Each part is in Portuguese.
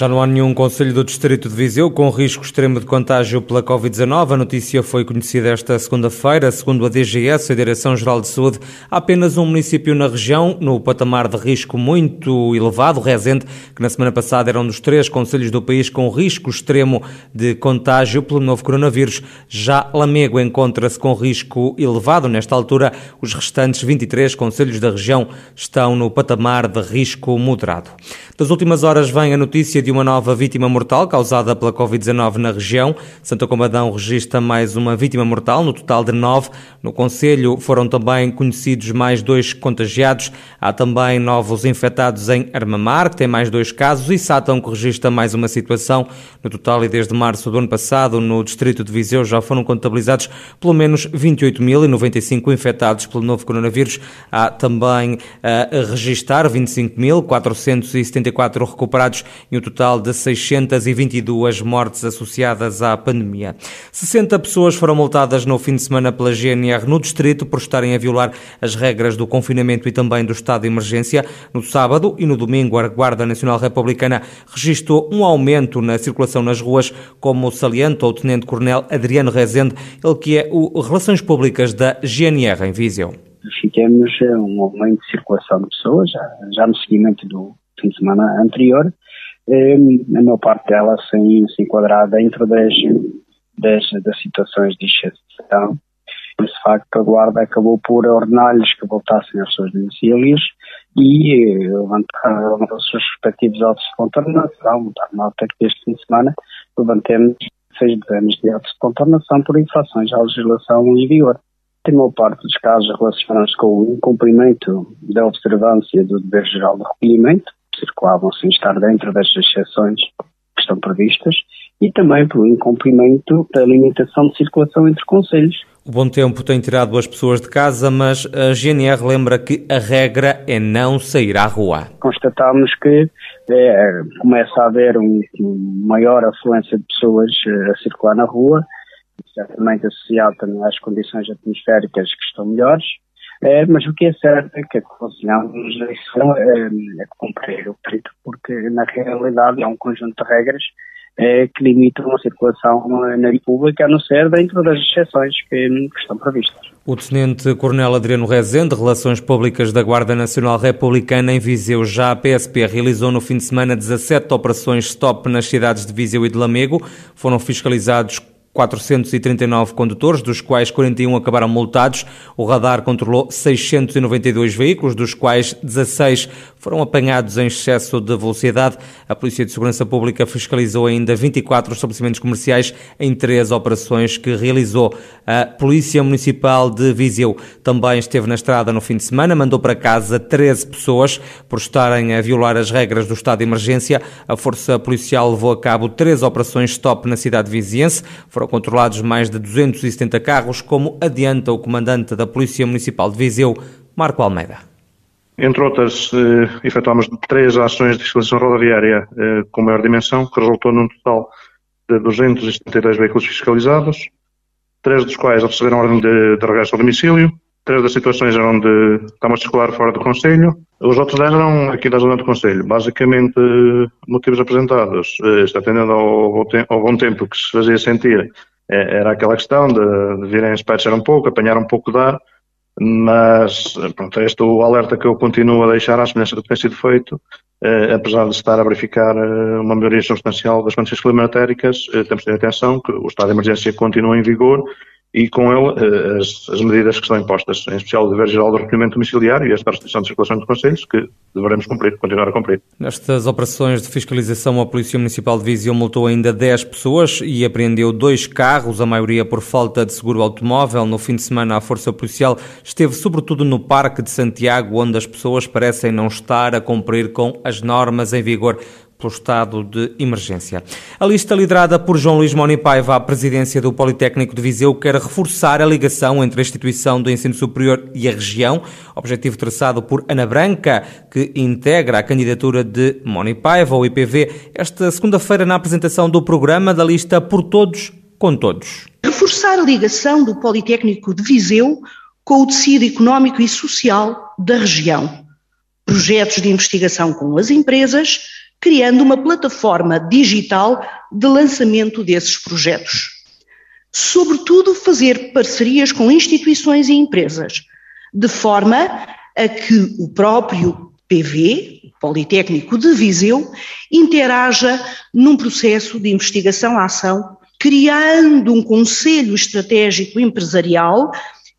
Já não há nenhum Conselho do Distrito de Viseu com risco extremo de contágio pela Covid-19. A notícia foi conhecida esta segunda-feira. Segundo a DGS, a Direção-Geral de Saúde, há apenas um município na região no patamar de risco muito elevado, Rezende, que na semana passada era um dos três conselhos do país com risco extremo de contágio pelo novo coronavírus. Já Lamego encontra-se com risco elevado. Nesta altura, os restantes 23 conselhos da região estão no patamar de risco moderado. Das últimas horas vem a notícia de uma nova vítima mortal causada pela Covid-19 na região. Santa Combadão registra mais uma vítima mortal, no total de nove. No Conselho foram também conhecidos mais dois contagiados. Há também novos infectados em Armamar, que tem mais dois casos, e Sátão, que registra mais uma situação. No total, e desde março do ano passado, no distrito de Viseu já foram contabilizados pelo menos 28.095 infectados pelo novo coronavírus. Há também a registrar 25.474 recuperados e um total total de 622 mortes associadas à pandemia. 60 pessoas foram multadas no fim de semana pela GNR no distrito por estarem a violar as regras do confinamento e também do estado de emergência. No sábado e no domingo, a Guarda Nacional Republicana registrou um aumento na circulação nas ruas, como salienta o Tenente-Coronel Adriano Rezende, ele que é o Relações Públicas da GNR em Viseu. Verificamos um aumento de circulação de pessoas, já, já no seguimento do fim de semana anterior, a maior parte dela sem se enquadrar dentro das, das, das situações de exceção. Esse facto, a Guarda acabou por ordenar-lhes que voltassem aos seus domicílios e levantar os seus respectivos autos de contornação. Dar nota que este fim de semana levantemos seis dezenas de autos de contornação por infrações à legislação em vigor. A maior parte dos casos relacionam-se com o incumprimento da observância do dever geral de recolhimento, circulavam sem estar dentro das exceções que estão previstas e também pelo incumprimento da limitação de circulação entre conselhos. O bom tempo tem tirado as pessoas de casa, mas a GNR lembra que a regra é não sair à rua. Constatamos que é, começa a haver um, um maior afluência de pessoas eh, a circular na rua, certamente associado também às condições atmosféricas que estão melhores, é, mas o que é certo é que aconselhamos é, é cumprir o trito, porque na realidade é um conjunto de regras é, que limitam a circulação na República, a não ser dentro das exceções que, que estão previstas. O Tenente Coronel Adriano Rezende, Relações Públicas da Guarda Nacional Republicana em Viseu, já a PSP realizou no fim de semana 17 operações stop nas cidades de Viseu e de Lamego. Foram fiscalizados 439 condutores, dos quais 41 acabaram multados. O radar controlou 692 veículos, dos quais 16 foram apanhados em excesso de velocidade. A Polícia de Segurança Pública fiscalizou ainda 24 estabelecimentos comerciais em três operações que realizou. A Polícia Municipal de Viseu também esteve na estrada no fim de semana, mandou para casa 13 pessoas por estarem a violar as regras do estado de emergência. A Força Policial levou a cabo três operações stop na cidade viziense. Foram controlados mais de 270 carros, como adianta o comandante da Polícia Municipal de Viseu, Marco Almeida. Entre outras, eh, efetuámos três ações de fiscalização rodoviária eh, com maior dimensão, que resultou num total de 272 veículos fiscalizados, três dos quais receberam ordem de, de regresso ao domicílio, Três das situações eram de estamos a circular fora do Conselho, os outros dez eram aqui da zona do Conselho. Basicamente, motivos apresentados, está atendendo ao, ao, bom tempo que se fazia sentir, é, era aquela questão de, de virem espetchar um pouco, apanhar um pouco de ar, mas pronto, é este o alerta que eu continuo a deixar à semelhança do que tem sido feito, eh, apesar de estar a verificar eh, uma melhoria substancial das condições climatéricas, eh, temos de ter atenção que o estado de emergência continua em vigor e com ele eh, as, as, medidas que estão impostas, em especial o dever geral do recolhimento domiciliário e esta restrição de circulação de conselhos, que deveremos cumprir, continuar a cumprir. Nestas operações de fiscalização, a Polícia Municipal de Viseu multou ainda 10 pessoas e apreendeu dois carros, a maioria por falta de seguro automóvel. No fim de semana, a Força Policial esteve sobretudo no Parque de Santiago, onde as pessoas parecem não estar a cumprir com as normas em vigor pelo estado de emergência. A lista liderada por João Luís Moni Paiva à presidência do Politécnico de Viseu quer reforçar a ligação entre a instituição do ensino superior e a região, objetivo traçado por Ana Branca, que integra a candidatura de Moni Paiva ao IPV, esta segunda-feira na apresentação do programa da lista Por Todos, com Todos. Reforçar a ligação do Politécnico de Viseu com o tecido económico e social da região. Projetos de investigação com as empresas, criando uma plataforma digital de lançamento desses projetos. Sobretudo, fazer parcerias com instituições e empresas, de forma a que o próprio PV, Politécnico de Viseu, interaja num processo de investigação-ação, criando um conselho estratégico empresarial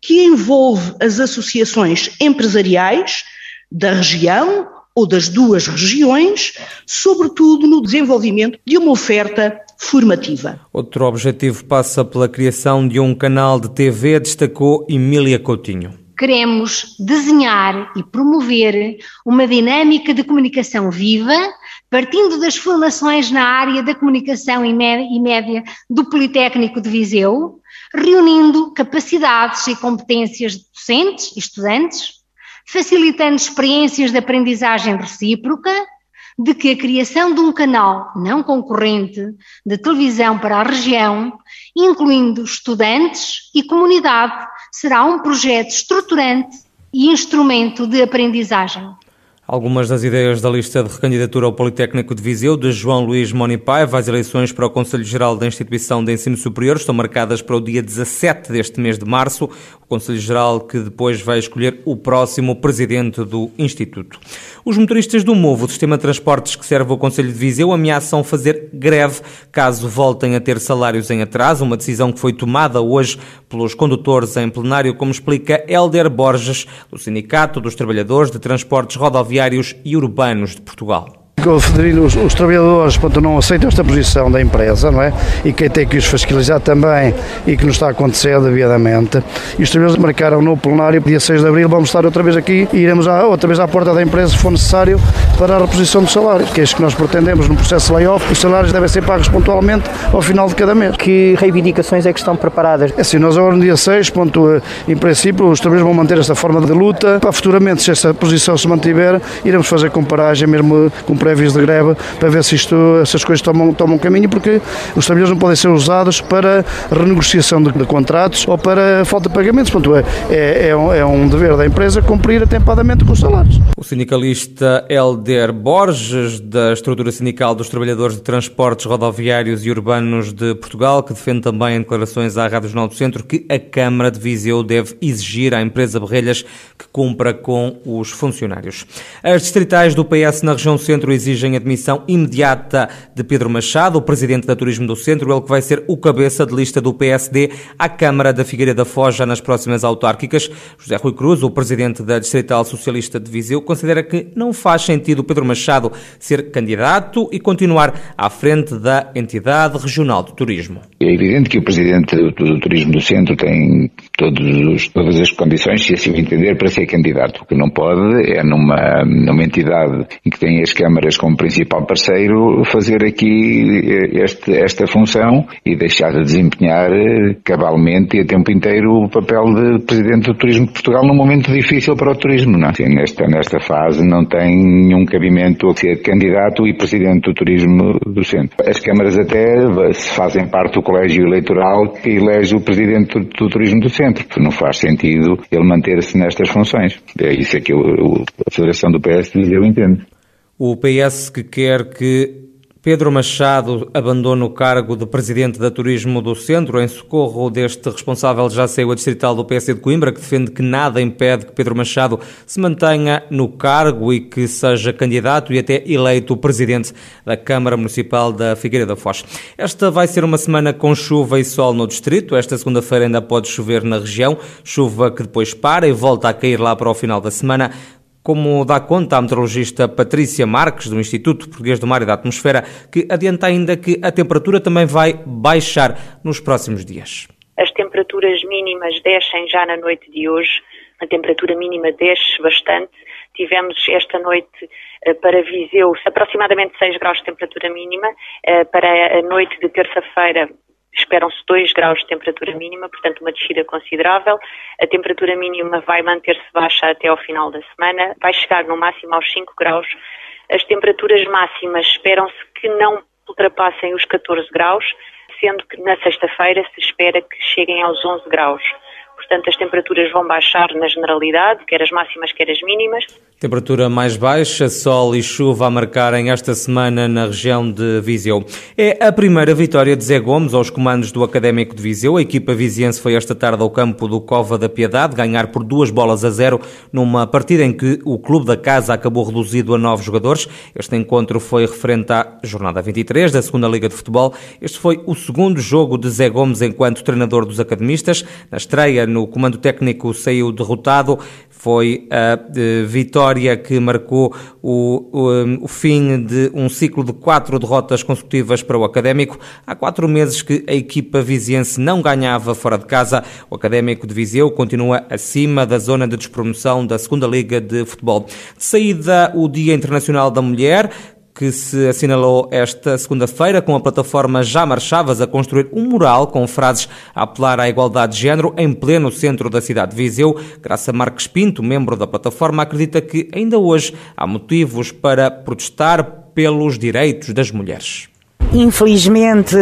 que envolve as associações empresariais da região ou das duas regiões, sobretudo no desenvolvimento de uma oferta formativa. Outro objetivo passa pela criação de um canal de TV, destacou Emília Coutinho. Queremos desenhar e promover uma dinâmica de comunicação viva, partindo das formações na área da comunicação e média do Politécnico de Viseu, reunindo capacidades e competências de docentes e estudantes, facilitando experiências de aprendizagem recíproca, de que a criação de um canal não concorrente de televisão para a região, incluindo estudantes e comunidade, será um projeto estruturante e instrumento de aprendizagem. Algumas das ideias da lista de recandidatura ao Politécnico de Viseu de João Luís Monipaiva às eleições para o Conselho Geral da Instituição de Ensino Superior estão marcadas para o dia 17 deste mês de março, o Conselho Geral que depois vai escolher o próximo presidente do Instituto. Os motoristas do MOVO, o sistema de transportes que serve ao Conselho de Viseu, ameaçam fazer greve caso voltem a ter salários em atraso, uma decisão que foi tomada hoje pelos condutores em plenário, como explica Helder Borges, do Sindicato dos Trabalhadores de Transportes Rodoviários e Urbanos de Portugal. Os, os trabalhadores ponto, não aceitam esta posição da empresa, não é? E quem tem que os fiscalizar também e que não está a acontecer devidamente. E os trabalhadores marcaram no plenário, dia 6 de abril, vamos estar outra vez aqui e iremos à, outra vez à porta da empresa se for necessário para a reposição dos salários, que é isso que nós pretendemos no processo de layoff. Os salários devem ser pagos pontualmente ao final de cada mês. Que reivindicações é que estão preparadas? É assim, nós agora no dia 6, ponto, em princípio, os trabalhadores vão manter esta forma de luta. Para futuramente, se esta posição se mantiver, iremos fazer comparagem mesmo com prévios de greve para ver se isto, essas coisas tomam, tomam caminho, porque os trabalhadores não podem ser usados para renegociação de, de contratos ou para falta de pagamentos. Portanto, é, é, é, um, é um dever da empresa cumprir atempadamente com os salários. O sindicalista Helder Borges, da estrutura sindical dos trabalhadores de transportes rodoviários e urbanos de Portugal, que defende também em declarações à Rádio Jornal do Centro que a Câmara de Viseu deve exigir à empresa Berrelhas que cumpra com os funcionários. As distritais do PS na região centro exigem admissão imediata de Pedro Machado, o presidente da Turismo do Centro, ele que vai ser o cabeça de lista do PSD à Câmara da Figueira da Foz já nas próximas autárquicas. José Rui Cruz, o presidente da Distrital Socialista de Viseu, considera que não faz sentido Pedro Machado ser candidato e continuar à frente da entidade regional de turismo. É evidente que o presidente do, do Turismo do Centro tem todos, todas as condições, se assim entender, para ser candidato. O que não pode é numa, numa entidade em que tem as câmaras como principal parceiro fazer aqui eh, este, esta função e deixar de desempenhar eh, cabalmente e a tempo inteiro o papel de Presidente do Turismo de Portugal num momento difícil para o turismo. Não? Sim, nesta, nesta fase não tem nenhum cabimento ser candidato e Presidente do Turismo do Centro. As câmaras até fazem parte do colégio eleitoral que elege o Presidente do Turismo do Centro. Não faz sentido ele manter-se nestas funções. É isso que eu, a Federação do PS eu entendo. O PS que quer que Pedro Machado abandona o cargo de presidente da Turismo do Centro. Em socorro deste responsável já saiu a distrital do PSD de Coimbra, que defende que nada impede que Pedro Machado se mantenha no cargo e que seja candidato e até eleito presidente da Câmara Municipal da Figueira da Foz. Esta vai ser uma semana com chuva e sol no distrito. Esta segunda-feira ainda pode chover na região, chuva que depois para e volta a cair lá para o final da semana como dá conta a meteorologista Patrícia Marques, do Instituto Português do Mar e da Atmosfera, que adianta ainda que a temperatura também vai baixar nos próximos dias. As temperaturas mínimas descem já na noite de hoje, a temperatura mínima desce bastante. Tivemos esta noite eh, para Viseu aproximadamente 6 graus de temperatura mínima, eh, para a noite de terça-feira esperam-se 2 graus de temperatura mínima, portanto uma descida considerável. A temperatura mínima vai manter-se baixa até ao final da semana, vai chegar no máximo aos 5 graus. As temperaturas máximas esperam-se que não ultrapassem os 14 graus, sendo que na sexta-feira se espera que cheguem aos 11 graus. portanto as temperaturas vão baixar na generalidade, quer as máximas, quer as mínimas. Temperatura mais baixa, sol e chuva a marcarem esta semana na região de Viseu. É a primeira vitória de Zé Gomes aos comandos do Académico de Viseu. A equipa viziense foi esta tarde ao campo do Cova da Piedade, ganhar por duas bolas a zero numa partida em que o clube da casa acabou reduzido a nove jogadores. Este encontro foi referente à jornada 23 da segunda Liga de Futebol. Este foi o segundo jogo de Zé Gomes enquanto treinador dos academistas. Na estreia, no comando técnico, saiu derrotado. Foi a vitória que marcou o, o, o, fim de um ciclo de quatro derrotas consecutivas para o Académico. Há quatro meses que a equipa viziense não ganhava fora de casa. O Académico de Viseu continua acima da zona de despromoção da segunda Liga de Futebol. De saída, o Dia Internacional da Mulher, que se assinalou esta segunda-feira com a plataforma Já Marchavas a construir um mural com frases a apelar à igualdade de género em pleno centro da cidade de Viseu. Graça Marques Pinto, membro da plataforma, acredita que ainda hoje há motivos para protestar pelos direitos das mulheres. Infelizmente,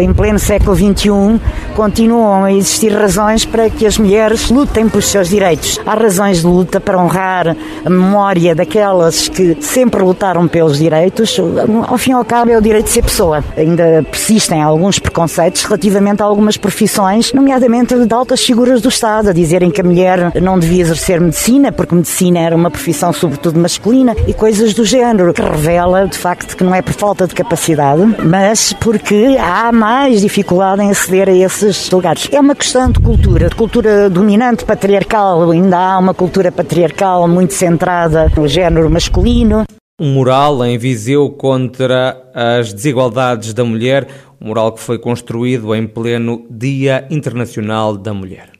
em pleno século XXI, continuam a existir razões para que as mulheres lutem pelos seus direitos. Há razões de luta para honrar a memória daquelas que sempre lutaram pelos direitos. Ao fim e ao cabo, é o direito de ser pessoa. Ainda persistem alguns preconceitos relativamente a algumas profissões, nomeadamente de altas figuras do Estado, a dizerem que a mulher não devia exercer medicina, porque medicina era uma profissão sobretudo masculina, e coisas do género, que revela, de facto, que não é por falta de capacidade, mas porque há mais dificuldade em aceder a esses lugares. É uma questão de cultura, de cultura dominante patriarcal, ainda há uma cultura patriarcal muito centrada no género masculino. Um mural em Viseu contra as desigualdades da mulher, um mural que foi construído em pleno Dia Internacional da Mulher.